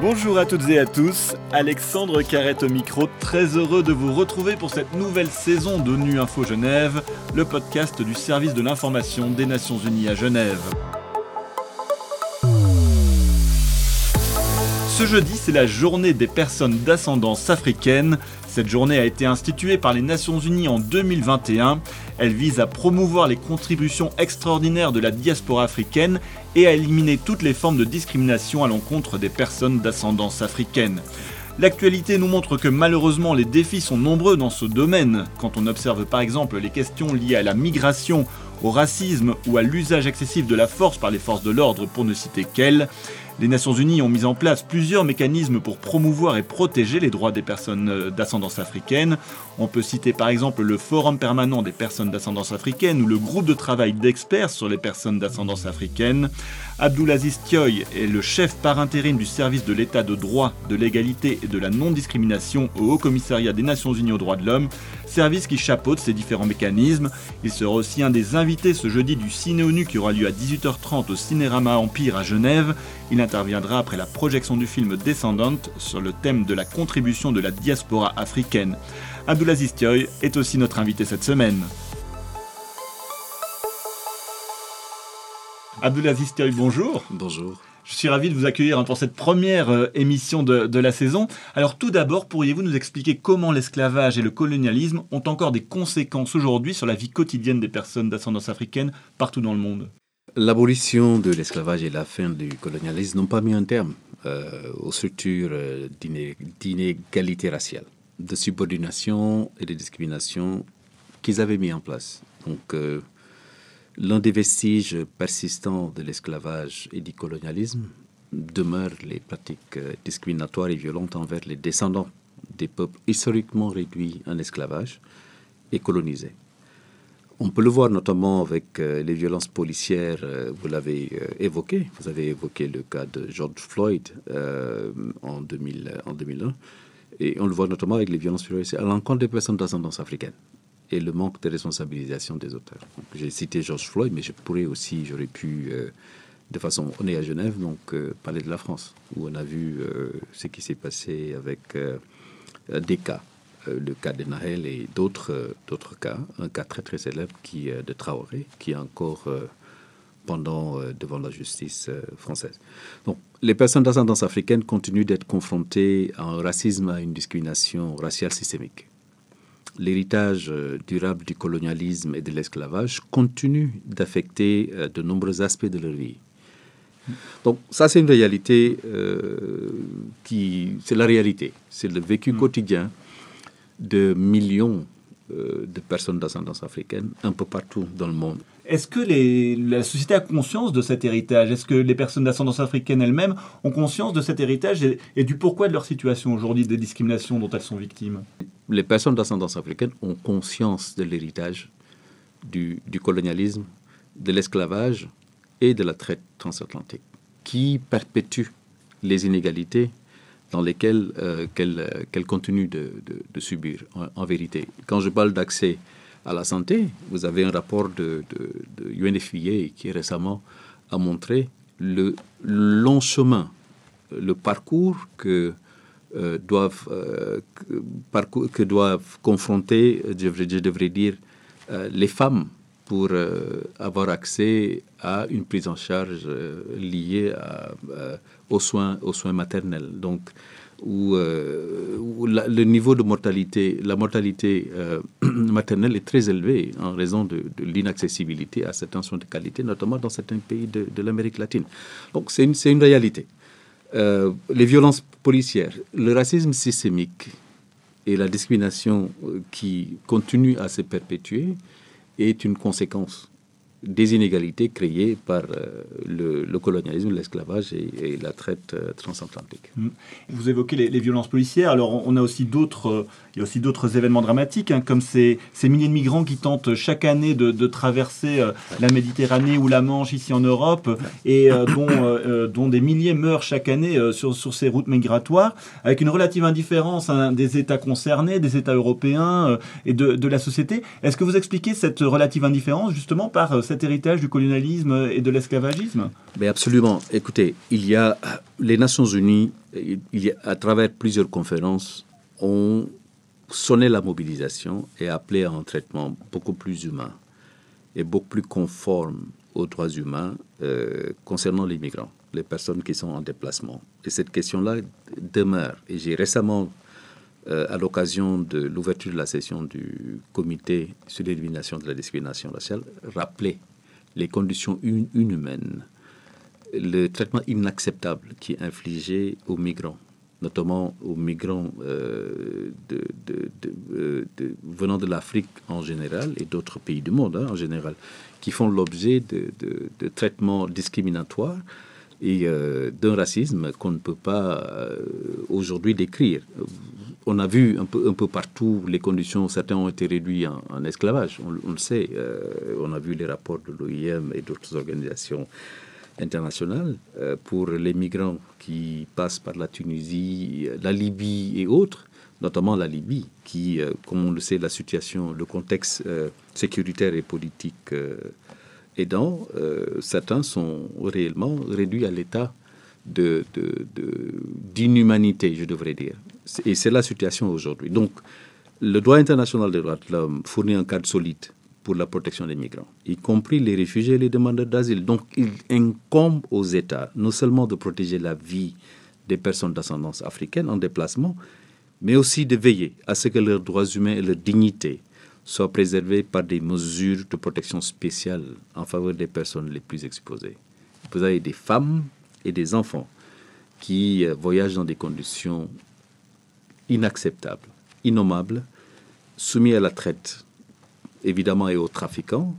Bonjour à toutes et à tous, Alexandre Carrette au micro, très heureux de vous retrouver pour cette nouvelle saison d'ONU Info Genève, le podcast du service de l'information des Nations Unies à Genève. Ce jeudi, c'est la journée des personnes d'ascendance africaine. Cette journée a été instituée par les Nations Unies en 2021. Elle vise à promouvoir les contributions extraordinaires de la diaspora africaine et à éliminer toutes les formes de discrimination à l'encontre des personnes d'ascendance africaine. L'actualité nous montre que malheureusement les défis sont nombreux dans ce domaine. Quand on observe par exemple les questions liées à la migration, au racisme ou à l'usage excessif de la force par les forces de l'ordre pour ne citer qu'elles, les Nations Unies ont mis en place plusieurs mécanismes pour promouvoir et protéger les droits des personnes euh, d'ascendance africaine. On peut citer par exemple le Forum permanent des personnes d'ascendance africaine ou le groupe de travail d'experts sur les personnes d'ascendance africaine. Abdulaziz Thioy est le chef par intérim du service de l'état de droit, de l'égalité et de la non-discrimination au Haut Commissariat des Nations Unies aux droits de l'homme, service qui chapeaute ces différents mécanismes. Il sera aussi un des invités ce jeudi du Ciné ONU qui aura lieu à 18h30 au Cinérama Empire à Genève. Il interviendra après la projection du film Descendante sur le thème de la contribution de la diaspora africaine. Abdulaziz Thioy est aussi notre invité cette semaine. Abdulaziz Thioy, bonjour. Bonjour. Je suis ravi de vous accueillir pour cette première euh, émission de, la saison. Alors tout d'abord, pourriez-vous nous expliquer comment l'esclavage et le colonialisme ont encore des conséquences aujourd'hui sur la vie quotidienne des personnes d'ascendance africaine partout dans le monde? L'abolition de l'esclavage et la fin du colonialisme n'ont pas mis un terme euh, aux structures euh, d'inégalité raciale, de subordination et de discrimination qu'ils avaient mis en place. Donc, l'un des vestiges persistants de l'esclavage et du colonialisme demeure les pratiques euh, discriminatoires et violentes envers les descendants des peuples historiquement réduits en esclavage et colonisés. On peut le voir notamment avec euh, les violences policières, euh, vous l'avez évoqué, vous avez évoqué le cas de George Floyd en, 2000, en 2001, et on le voit notamment avec les violences policières à l'encontre des personnes d'ascendance africaine et le manque de responsabilisation des auteurs. J'ai cité George Floyd, mais je pourrais aussi, j'aurais pu, de façon, on est à Genève, donc parler de la France, où on a vu ce qui s'est passé avec des cas euh, le cas de Nahel et d'autres euh, d'autres cas, un cas très très célèbre qui est de Traoré, qui est encore euh, pendant devant la justice française. Donc, les personnes d'ascendance africaine continuent d'être confrontées à un racisme, à une discrimination raciale systémique. L'héritage durable du colonialisme et de l'esclavage continue d'affecter de nombreux aspects de leur vie. Donc ça, c'est une réalité qui, c'est la réalité, c'est le vécu mm. quotidien de millions euh, de personnes d'ascendance africaine un peu partout dans le monde. Est-ce que les, la société a conscience de cet héritage? Est-ce que les personnes d'ascendance africaine elles-mêmes ont conscience de cet héritage et, du pourquoi de leur situation aujourd'hui, des discriminations dont elles sont victimes? Les personnes d'ascendance africaine ont conscience de l'héritage du, colonialisme, de l'esclavage et de la traite transatlantique, qui perpétue les inégalités dans lesquelles euh, qu'elle qu continue de, subir, en, vérité. Quand je parle d'accès à la santé, vous avez un rapport de, de, UNFPA qui récemment a montré le long chemin, le parcours que euh, doivent, euh, parcours, que doivent confronter, je devrais, dire, les femmes pour avoir accès à une prise en charge liée à, aux soins, aux soins maternels. Donc, où, euh, le niveau de mortalité, la mortalité euh, maternelle est très élevée en raison de, l'inaccessibilité à certains soins de qualité, notamment dans certains pays de, l'Amérique latine. Donc c'est une, une, réalité. Euh, les violences policières, le racisme systémique et la discrimination qui continue à se perpétuer est une conséquence des inégalités créées par euh, le, colonialisme, l'esclavage et, la traite euh, transatlantique. Mm. Vous évoquez les, violences policières. Alors, on a aussi d'autres, euh, il y a aussi d'autres événements dramatiques, hein, comme ces, milliers de migrants qui tentent chaque année de, traverser la Méditerranée ou la Manche ici en Europe, et dont, des milliers meurent chaque année sur, sur ces routes migratoires, avec une relative indifférence hein, des États concernés, des États européens et de, de la société. Est-ce que vous expliquez cette relative indifférence justement par cet héritage du colonialisme et de l'esclavagisme Mais absolument. Écoutez, il y a les Nations Unies, il y a, à travers plusieurs conférences, ont sonné la mobilisation et appelé à un traitement beaucoup plus humain et beaucoup plus conforme aux droits humains euh, concernant les migrants, les personnes qui sont en déplacement. Et cette question-là demeure. Et j'ai récemment euh, à l'occasion de l'ouverture de la session du comité sur l'élimination de la discrimination raciale, rappeler les conditions inhumaines, le traitement inacceptable qui est infligé aux migrants, notamment aux migrants euh, euh, venant de l'Afrique en général et d'autres pays du monde hein, en général, qui font l'objet de, traitements discriminatoires et d'un racisme qu'on ne peut pas aujourd'hui décrire on a vu un peu, un peu partout les conditions, certains ont été réduits en, esclavage, on, le sait. Euh, on a vu les rapports de l'OIM et d'autres organisations internationales euh, pour les migrants qui passent par la Tunisie, la Libye et autres, notamment la Libye, qui, euh, comme on le sait, la situation, le contexte sécuritaire et politique aidant, certains sont réellement réduits à l'état d'inhumanité, je devrais dire. Et c'est la situation aujourd'hui. Donc, le droit international des droits de l'homme fournit un cadre solide pour la protection des migrants, y compris les réfugiés et les demandeurs d'asile. Donc, il incombe aux États non seulement de protéger la vie des personnes d'ascendance africaine en déplacement, mais aussi de veiller à ce que leurs droits humains et leur dignité soient préservés par des mesures de protection spéciale en faveur des personnes les plus exposées. Vous avez des femmes et des enfants qui euh, voyagent dans des conditions inacceptables, innommables, soumis à la traite, évidemment, et aux trafiquants,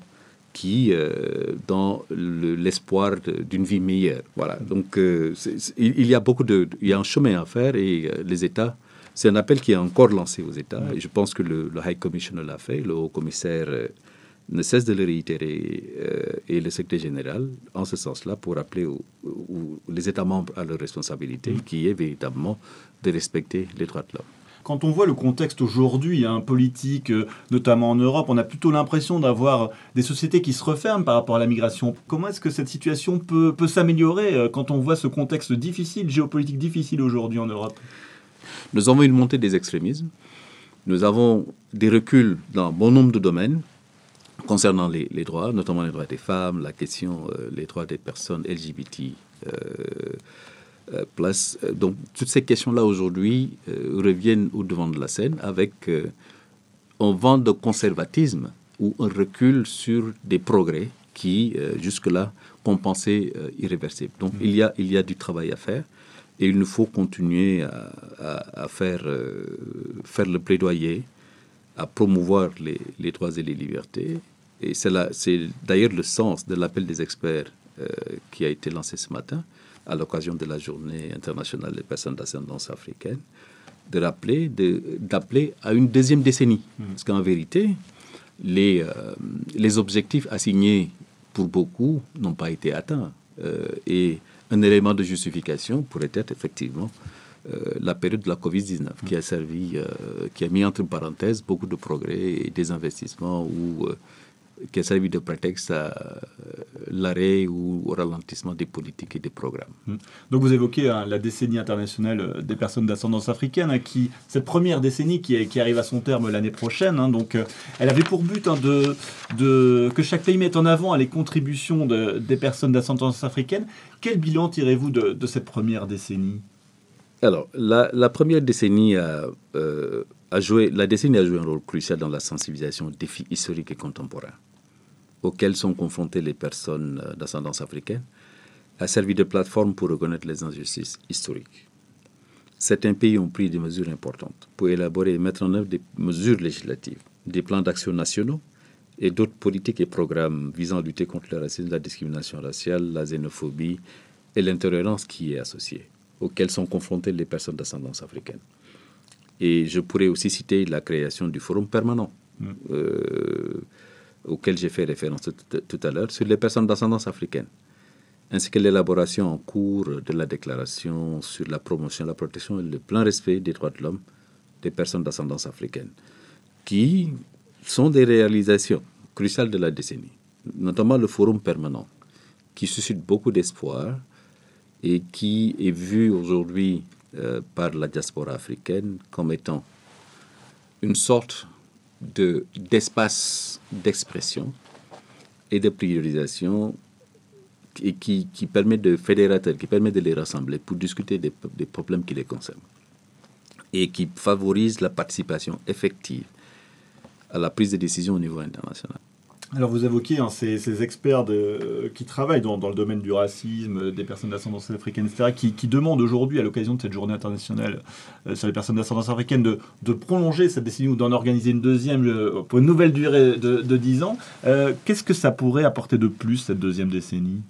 qui, euh, dans l'espoir d'une vie meilleure. Voilà. Donc, euh, il, y a beaucoup de, il y a un chemin à faire et les États. C'est un appel qui est encore lancé aux États. Et je pense que le, High Commissioner l'a fait, le Haut Commissaire ne cesse de le réitérer euh, et le secrétaire général en ce sens-là pour rappeler les États membres à leur responsabilité, mm. qui est véritablement de respecter les droits de l'homme. Quand on voit le contexte aujourd'hui, hein, politique, euh, notamment en Europe, on a plutôt l'impression d'avoir des sociétés qui se referment par rapport à la migration. Comment est-ce que cette situation peut, peut s'améliorer euh, quand on voit ce contexte difficile, géopolitique difficile aujourd'hui en Europe? Nous avons une montée des extrémismes. Nous avons des reculs dans bon nombre de domaines concernant les, droits, notamment les droits des femmes, la question, euh, les droits des personnes LGBT. Euh, euh, place. Donc, toutes ces questions-là aujourd'hui reviennent au devant de la scène avec un vent de conservatisme ou un recul sur des progrès qui, jusque-là, compensaient irréversibles. Donc, il, y a, il y a du travail à faire et il nous faut continuer à, faire, faire le plaidoyer, à promouvoir les, les droits et les libertés et c'est d'ailleurs le sens de l'appel des experts euh, qui a été lancé ce matin à l'occasion de la journée internationale des personnes d'ascendance africaine, de rappeler, d'appeler à une deuxième décennie. Mmh. Parce qu'en vérité, les, euh, les objectifs assignés pour beaucoup n'ont pas été atteints. Euh, et un élément de justification pourrait être effectivement la période de la Covid-19, qui a servi, qui a mis entre parenthèses beaucoup de progrès et des investissements où qui a servi de prétexte à euh, l'arrêt ou au ralentissement des politiques et des programmes. Hum. Donc vous évoquez hein, la décennie internationale euh, des personnes d'ascendance africaine, hein, qui, cette première décennie qui, qui arrive à son terme l'année prochaine, hein, donc, euh, elle avait pour but de, de, que chaque pays mette en avant les contributions de, des personnes d'ascendance africaine. Quel bilan tirez-vous de, de, cette première décennie? Alors, la, la, première décennie a, a joué, la décennie a joué un rôle crucial dans la sensibilisation aux défis historiques et contemporains auxquelles sont confrontées les personnes euh, d'ascendance africaine a servi de plateforme pour reconnaître les injustices historiques. Certains pays ont pris des mesures importantes pour élaborer et mettre en œuvre des mesures législatives, des plans d'action nationaux et d'autres politiques et programmes visant à lutter contre le racisme, la discrimination raciale, la xénophobie et l'intolérance qui est associée, auxquelles sont confrontées les personnes d'ascendance africaine. Et je pourrais aussi citer la création du Forum permanent. Mmh. Euh, auquel j'ai fait référence tout, à l'heure, sur les personnes d'ascendance africaine, ainsi que l'élaboration en cours de la déclaration sur la promotion, la protection et le plein respect des droits de l'homme des personnes d'ascendance africaine, qui sont des réalisations cruciales de la décennie. notamment le forum permanent, qui suscite beaucoup d'espoir et qui est vu aujourd'hui euh, par la diaspora africaine comme étant une sorte de, d'espace d'expression et de priorisation et qui, qui, permet de fédérateurs, qui permet de les rassembler pour discuter des, des problèmes qui les concernent et qui favorise la participation effective à la prise de décision au niveau international. Alors vous évoquez hein, ces, experts de, qui travaillent dans, le domaine du racisme, des personnes d'ascendance africaine, etc., qui, demandent aujourd'hui, à l'occasion de cette journée internationale euh, sur les personnes d'ascendance africaine, de, prolonger cette décennie ou d'en organiser une deuxième euh, pour une nouvelle durée de, de 10 ans. Euh, qu'est-ce que ça pourrait apporter de plus, cette deuxième décennie?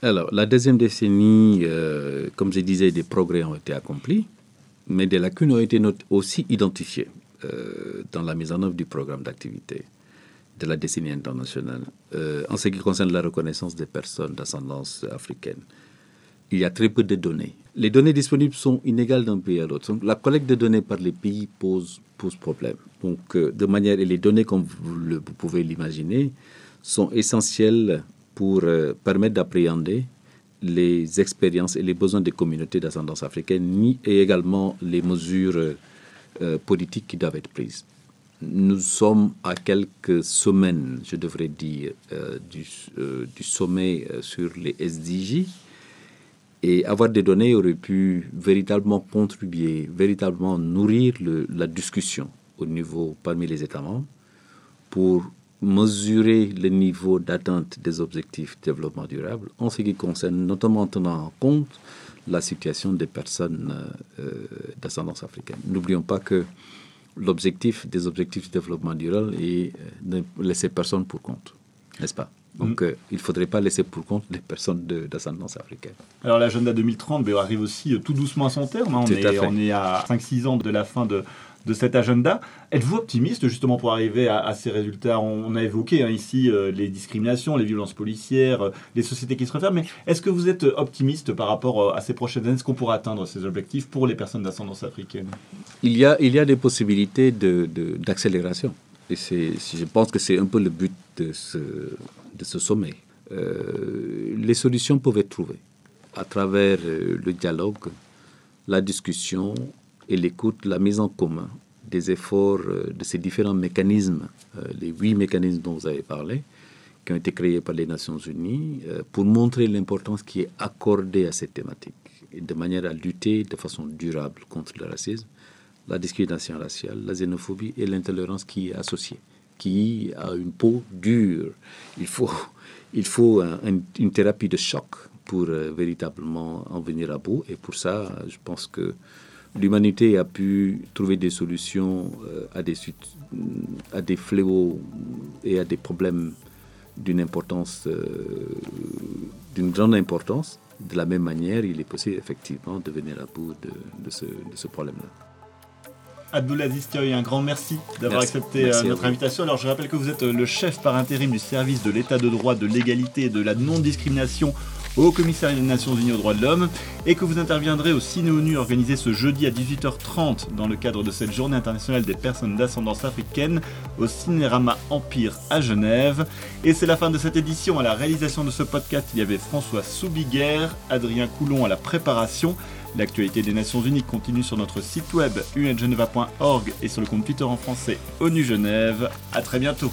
Alors, la deuxième décennie, comme je disais, des progrès ont été accomplis, mais des lacunes ont été aussi identifiées dans la mise en œuvre du programme d'activité de la décennie internationale. Euh, en ce qui concerne la reconnaissance des personnes d'ascendance africaine, il y a très peu de données. Les données disponibles sont inégales d'un pays à l'autre. La collecte de données par les pays pose, pose problème. Donc, euh, de manière, et les données, comme vous, pouvez l'imaginer, sont essentielles pour euh, permettre d'appréhender les expériences et les besoins des communautés d'ascendance africaine, et également les mesures politiques qui doivent être prises nous sommes à quelques semaines, je devrais dire, euh, du, euh, du, sommet euh, sur les SDJ. Et avoir des données aurait pu véritablement contribuer, véritablement nourrir la discussion au niveau parmi les États membres pour mesurer le niveau d'atteinte des objectifs de développement durable en ce qui concerne notamment en tenant en compte la situation des personnes d'ascendance africaine. N'oublions pas que l'objectif des objectifs de développement durable est de euh, ne laisser personne pour compte, n'est-ce pas? Donc, mm. euh, il ne faudrait pas laisser pour compte les personnes d'ascendance africaine. Alors, l'agenda 2030 ben, arrive aussi euh, tout doucement à son terme. Hein. On, est, on, est, à 5-6 ans de la fin de, de cet agenda. Êtes-vous optimiste justement pour arriver à, ces résultats? On, a évoqué hein, ici euh, les discriminations, les violences policières, euh, les sociétés qui se referment, mais est-ce que vous êtes optimiste par rapport euh, à ces prochaines années? Est-ce qu'on pourra atteindre ces objectifs pour les personnes d'ascendance africaine? Il y, a, il y a des possibilités d'accélération. De, de, et je pense que c'est un peu le but de ce, de ce sommet. les solutions peuvent être trouvées à travers le dialogue, la discussion, et l'écoute, la mise en commun des efforts euh, de ces différents mécanismes, euh, les huit mécanismes dont vous avez parlé, qui ont été créés par les Nations Unies, euh, pour montrer l'importance qui est accordée à cette thématique, et de manière à lutter de façon durable contre le racisme, la discrimination raciale, la xénophobie et l'intolérance qui est associée, qui a une peau dure. Il faut, il faut une thérapie de choc pour véritablement en venir à bout, et pour ça, je pense que l'humanité a pu trouver des solutions euh, à, des, à des fléaux et à des problèmes d'une importance, euh, d'une grande importance. De la même manière, il est possible effectivement de venir à bout de, de ce, de ce problème-là. Abdoulaziz Thioy, un grand merci d'avoir accepté euh, notre invitation. Alors je rappelle que vous êtes le chef par intérim du service de l'état de droit, de l'égalité et de la non-discrimination au commissariat des Nations Unies aux droits de l'homme et que vous interviendrez au Ciné ONU organisé ce jeudi à 18h30 dans le cadre de cette journée internationale des personnes d'ascendance africaine au Cinérama Empire à Genève. Et c'est la fin de cette édition. À la réalisation de ce podcast, il y avait François Soubiguerre, Adrien Coulon à la préparation. L'actualité des Nations Unies continue sur notre site web ungeneva.org et sur le compte Twitter en français ONU Genève. A très bientôt.